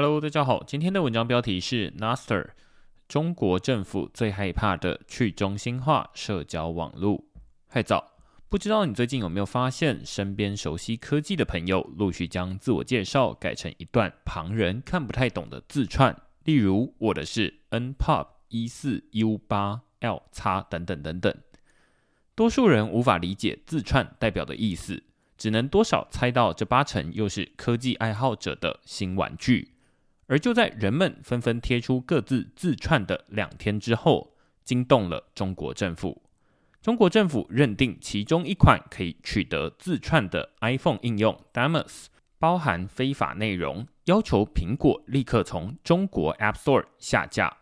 Hello，大家好，今天的文章标题是 Naster，中国政府最害怕的去中心化社交网络。嗨早，不知道你最近有没有发现，身边熟悉科技的朋友陆续将自我介绍改成一段旁人看不太懂的字串，例如我的是 npop 一四 u 八 l 叉等等等等。多数人无法理解字串代表的意思，只能多少猜到这八成又是科技爱好者的新玩具。而就在人们纷纷贴出各自自串的两天之后，惊动了中国政府。中国政府认定其中一款可以取得自串的 iPhone 应用 Damus 包含非法内容，要求苹果立刻从中国 App Store 下架。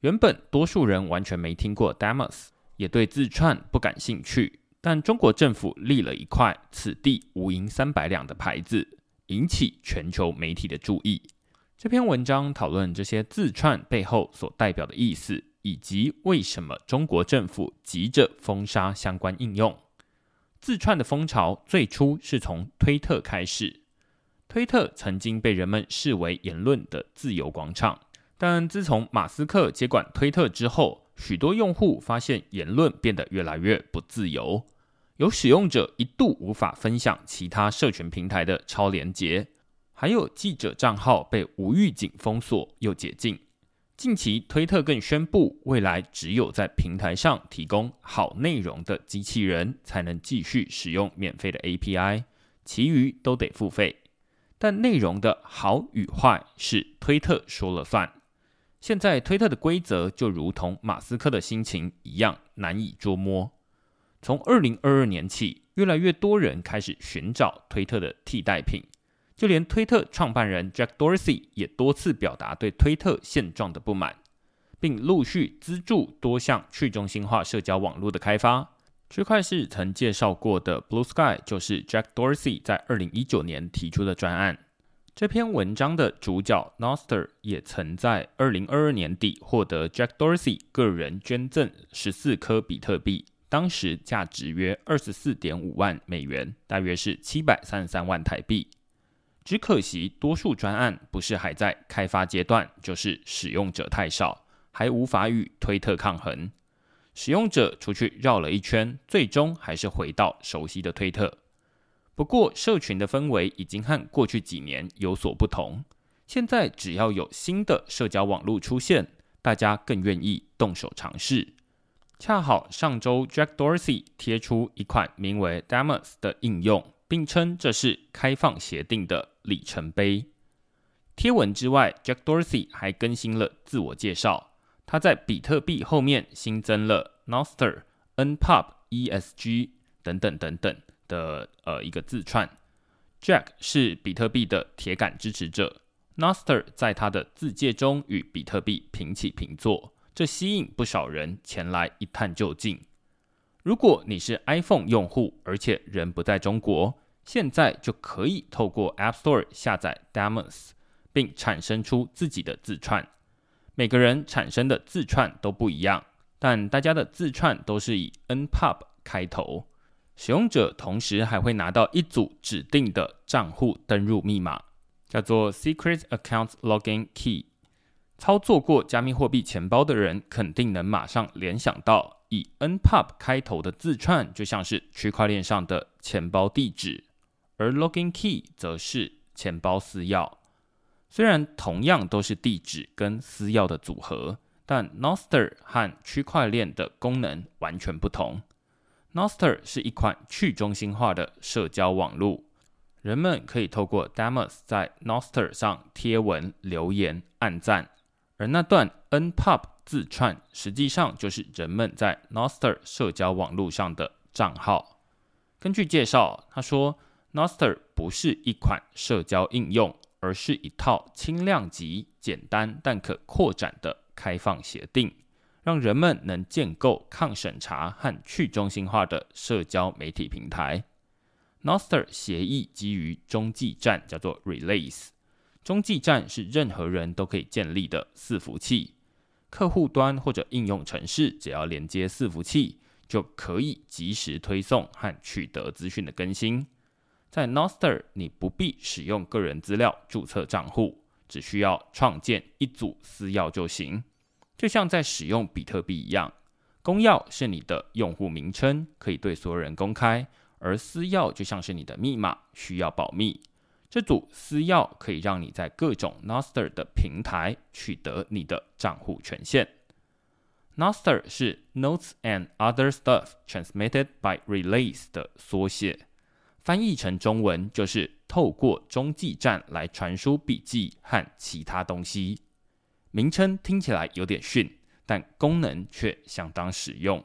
原本多数人完全没听过 Damus，也对自串不感兴趣，但中国政府立了一块“此地无银三百两”的牌子，引起全球媒体的注意。这篇文章讨论这些字串背后所代表的意思，以及为什么中国政府急着封杀相关应用。字串的风潮最初是从推特开始，推特曾经被人们视为言论的自由广场，但自从马斯克接管推特之后，许多用户发现言论变得越来越不自由，有使用者一度无法分享其他社群平台的超连接。还有记者账号被无预警封锁又解禁。近期，推特更宣布，未来只有在平台上提供好内容的机器人才能继续使用免费的 API，其余都得付费。但内容的好与坏是推特说了算。现在，推特的规则就如同马斯克的心情一样难以捉摸。从二零二二年起，越来越多人开始寻找推特的替代品。就连推特创办人 Jack Dorsey 也多次表达对推特现状的不满，并陆续资助多项去中心化社交网络的开发。区块市曾介绍过的 Blue Sky 就是 Jack Dorsey 在二零一九年提出的专案。这篇文章的主角 Noster 也曾在二零二二年底获得 Jack Dorsey 个人捐赠十四颗比特币，当时价值约二十四点五万美元，大约是七百三十三万台币。只可惜，多数专案不是还在开发阶段，就是使用者太少，还无法与推特抗衡。使用者出去绕了一圈，最终还是回到熟悉的推特。不过，社群的氛围已经和过去几年有所不同。现在，只要有新的社交网络出现，大家更愿意动手尝试。恰好上周，Jack Dorsey 贴出一款名为 Damas 的应用，并称这是开放协定的。里程碑。贴文之外，Jack Dorsey 还更新了自我介绍。他在比特币后面新增了 Noster、Npop、ESG 等等等等的呃一个字串。Jack 是比特币的铁杆支持者，Noster 在他的字界中与比特币平起平坐，这吸引不少人前来一探究竟。如果你是 iPhone 用户，而且人不在中国。现在就可以透过 App Store 下载 Damus，并产生出自己的字串。每个人产生的字串都不一样，但大家的字串都是以 Npub 开头。使用者同时还会拿到一组指定的账户登入密码，叫做 Secret Account Login Key。操作过加密货币钱包的人肯定能马上联想到，以 Npub 开头的字串就像是区块链上的钱包地址。而 login key 则是钱包私钥。虽然同样都是地址跟私钥的组合，但 Noster 和区块链的功能完全不同。Noster 是一款去中心化的社交网络，人们可以透过 Damus 在 Noster 上贴文、留言、按赞，而那段 npub 字串实际上就是人们在 Noster 社交网络上的账号。根据介绍，他说。Noster 不是一款社交应用，而是一套轻量级、简单但可扩展的开放协定，让人们能建构抗审查和去中心化的社交媒体平台。Noster 协议基于中继站，叫做 Relase，。中继站是任何人都可以建立的伺服器，客户端或者应用程式只要连接伺服器，就可以及时推送和取得资讯的更新。在 Nostr，你不必使用个人资料注册账户，只需要创建一组私钥就行，就像在使用比特币一样。公钥是你的用户名称，可以对所有人公开；而私钥就像是你的密码，需要保密。这组私钥可以让你在各种 Nostr 的平台取得你的账户权限。Nostr 是 Notes and Other Stuff Transmitted by Relays 的缩写，翻译成中文就是透过中继站来传输笔记和其他东西。名称听起来有点逊，但功能却相当实用。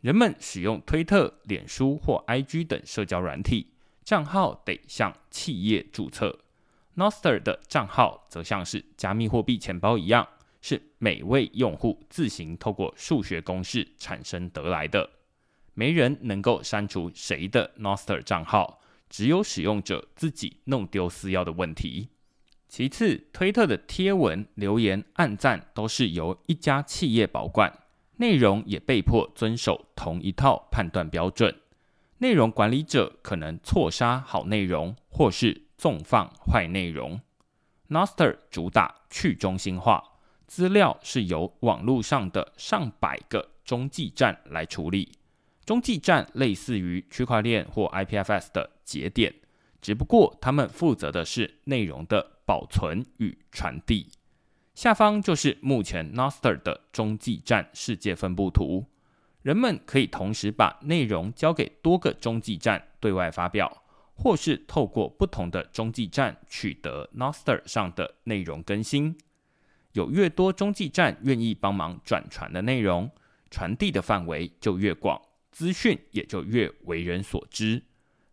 人们使用推特、脸书或 IG 等社交软体，账号得向企业注册。Noster 的账号则像是加密货币钱包一样。是每位用户自行透过数学公式产生得来的，没人能够删除谁的 Noster 账号，只有使用者自己弄丢私钥的问题。其次，推特的贴文、留言、按赞都是由一家企业保管，内容也被迫遵守同一套判断标准。内容管理者可能错杀好内容，或是纵放坏内容。Noster 主打去中心化。资料是由网络上的上百个中继站来处理。中继站类似于区块链或 IPFS 的节点，只不过他们负责的是内容的保存与传递。下方就是目前 Noster 的中继站世界分布图。人们可以同时把内容交给多个中继站对外发表，或是透过不同的中继站取得 Noster 上的内容更新。有越多中继站愿意帮忙转传的内容，传递的范围就越广，资讯也就越为人所知。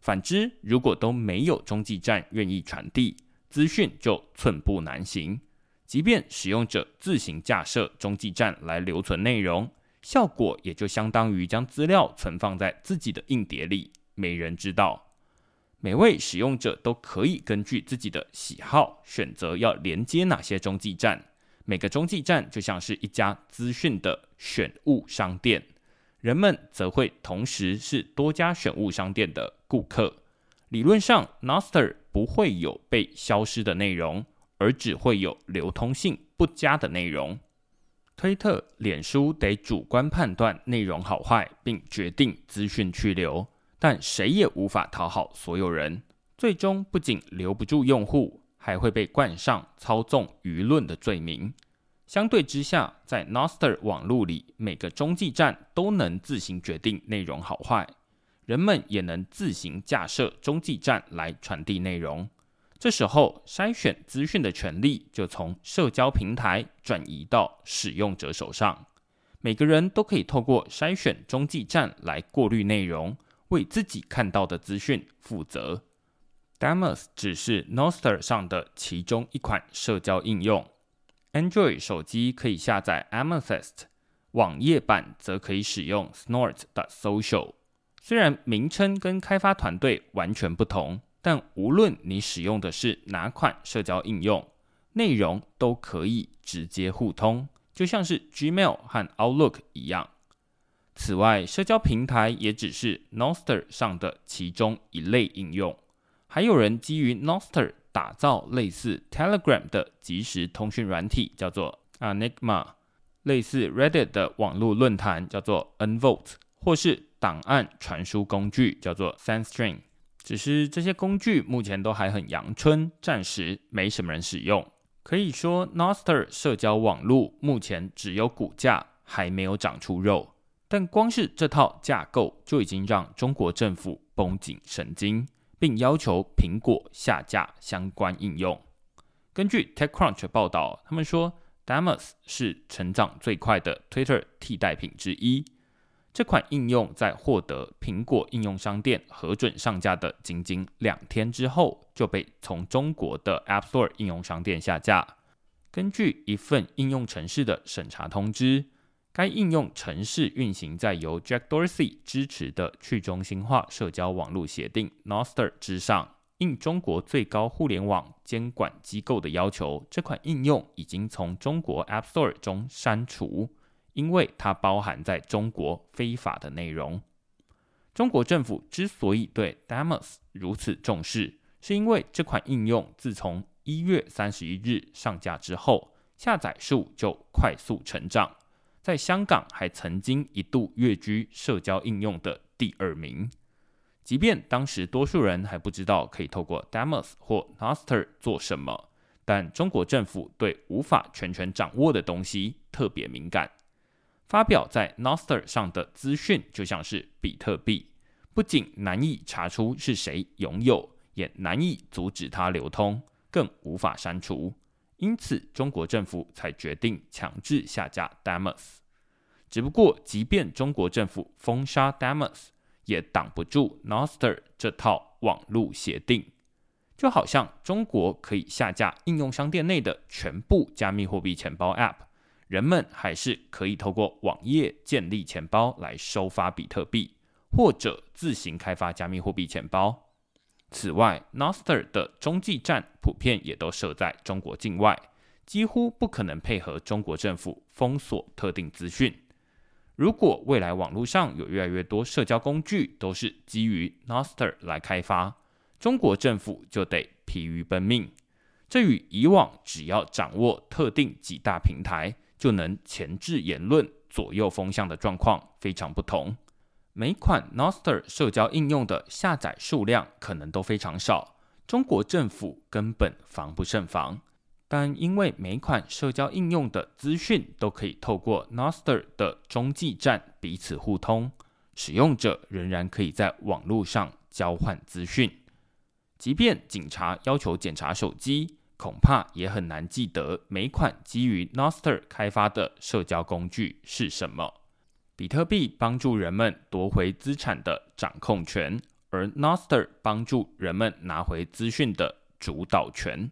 反之，如果都没有中继站愿意传递，资讯就寸步难行。即便使用者自行架设中继站来留存内容，效果也就相当于将资料存放在自己的硬碟里，没人知道。每位使用者都可以根据自己的喜好选择要连接哪些中继站。每个中继站就像是一家资讯的选物商店，人们则会同时是多家选物商店的顾客。理论上，Noster 不会有被消失的内容，而只会有流通性不佳的内容。推特、脸书得主观判断内容好坏，并决定资讯去留，但谁也无法讨好所有人，最终不仅留不住用户。还会被冠上操纵舆论的罪名。相对之下，在 Noster 网络里，每个中继站都能自行决定内容好坏，人们也能自行架设中继站来传递内容。这时候，筛选资讯的权利就从社交平台转移到使用者手上。每个人都可以透过筛选中继站来过滤内容，为自己看到的资讯负责。Damos 只是 Noster 上的其中一款社交应用。Android 手机可以下载 Amethyst，网页版则可以使用 Snort 的 Social。虽然名称跟开发团队完全不同，但无论你使用的是哪款社交应用，内容都可以直接互通，就像是 Gmail 和 Outlook 一样。此外，社交平台也只是 Noster 上的其中一类应用。还有人基于 Noster 打造类似 Telegram 的即时通讯软体，叫做 Enigma；类似 Reddit 的网络论坛，叫做 Unvote；或是档案传输工具，叫做 SendString。只是这些工具目前都还很阳春，暂时没什么人使用。可以说，Noster 社交网络目前只有股价，还没有长出肉。但光是这套架构就已经让中国政府绷紧神经。并要求苹果下架相关应用。根据 TechCrunch 报道，他们说 d a m o s 是成长最快的 Twitter 替代品之一。这款应用在获得苹果应用商店核准上架的仅仅两天之后，就被从中国的 App Store 应用商店下架。根据一份应用程式的审查通知。该应用程式运行在由 Jack Dorsey 支持的去中心化社交网络协定 Noster 之上。应中国最高互联网监管机构的要求，这款应用已经从中国 App Store 中删除，因为它包含在中国非法的内容。中国政府之所以对 Demos 如此重视，是因为这款应用自从一月三十一日上架之后，下载数就快速成长，在香港还曾经一度跃居社交应用的第二名。即便当时多数人还不知道可以透过 Demos 或 Noster 做什么，但中国政府对无法全权掌握的东西特别敏感。发表在 Nostr 上的资讯就像是比特币，不仅难以查出是谁拥有，也难以阻止它流通，更无法删除。因此，中国政府才决定强制下架 Demos。只不过，即便中国政府封杀 Demos，也挡不住 n o s t e r 这套网络协定，就好像中国可以下架应用商店内的全部加密货币钱包 App，人们还是可以透过网页建立钱包来收发比特币，或者自行开发加密货币钱包。此外，Nostr 的中继站普遍也都设在中国境外，几乎不可能配合中国政府封锁特定资讯。如果未来网络上有越来越多社交工具都是基于 Nostr 来开发，中国政府就得疲于奔命。这与以往只要掌握特定几大平台就能前置言论、左右风向的状况非常不同。每款 Noster 社交应用的下载数量可能都非常少，中国政府根本防不胜防。但因为每款社交应用的资讯都可以透过 Noster 的中继站彼此互通，使用者仍然可以在网络上交换资讯。即便警察要求检查手机，恐怕也很难记得每款基于 Noster 开发的社交工具是什么。比特币帮助人们夺回资产的掌控权，而 Noster 帮助人们拿回资讯的主导权。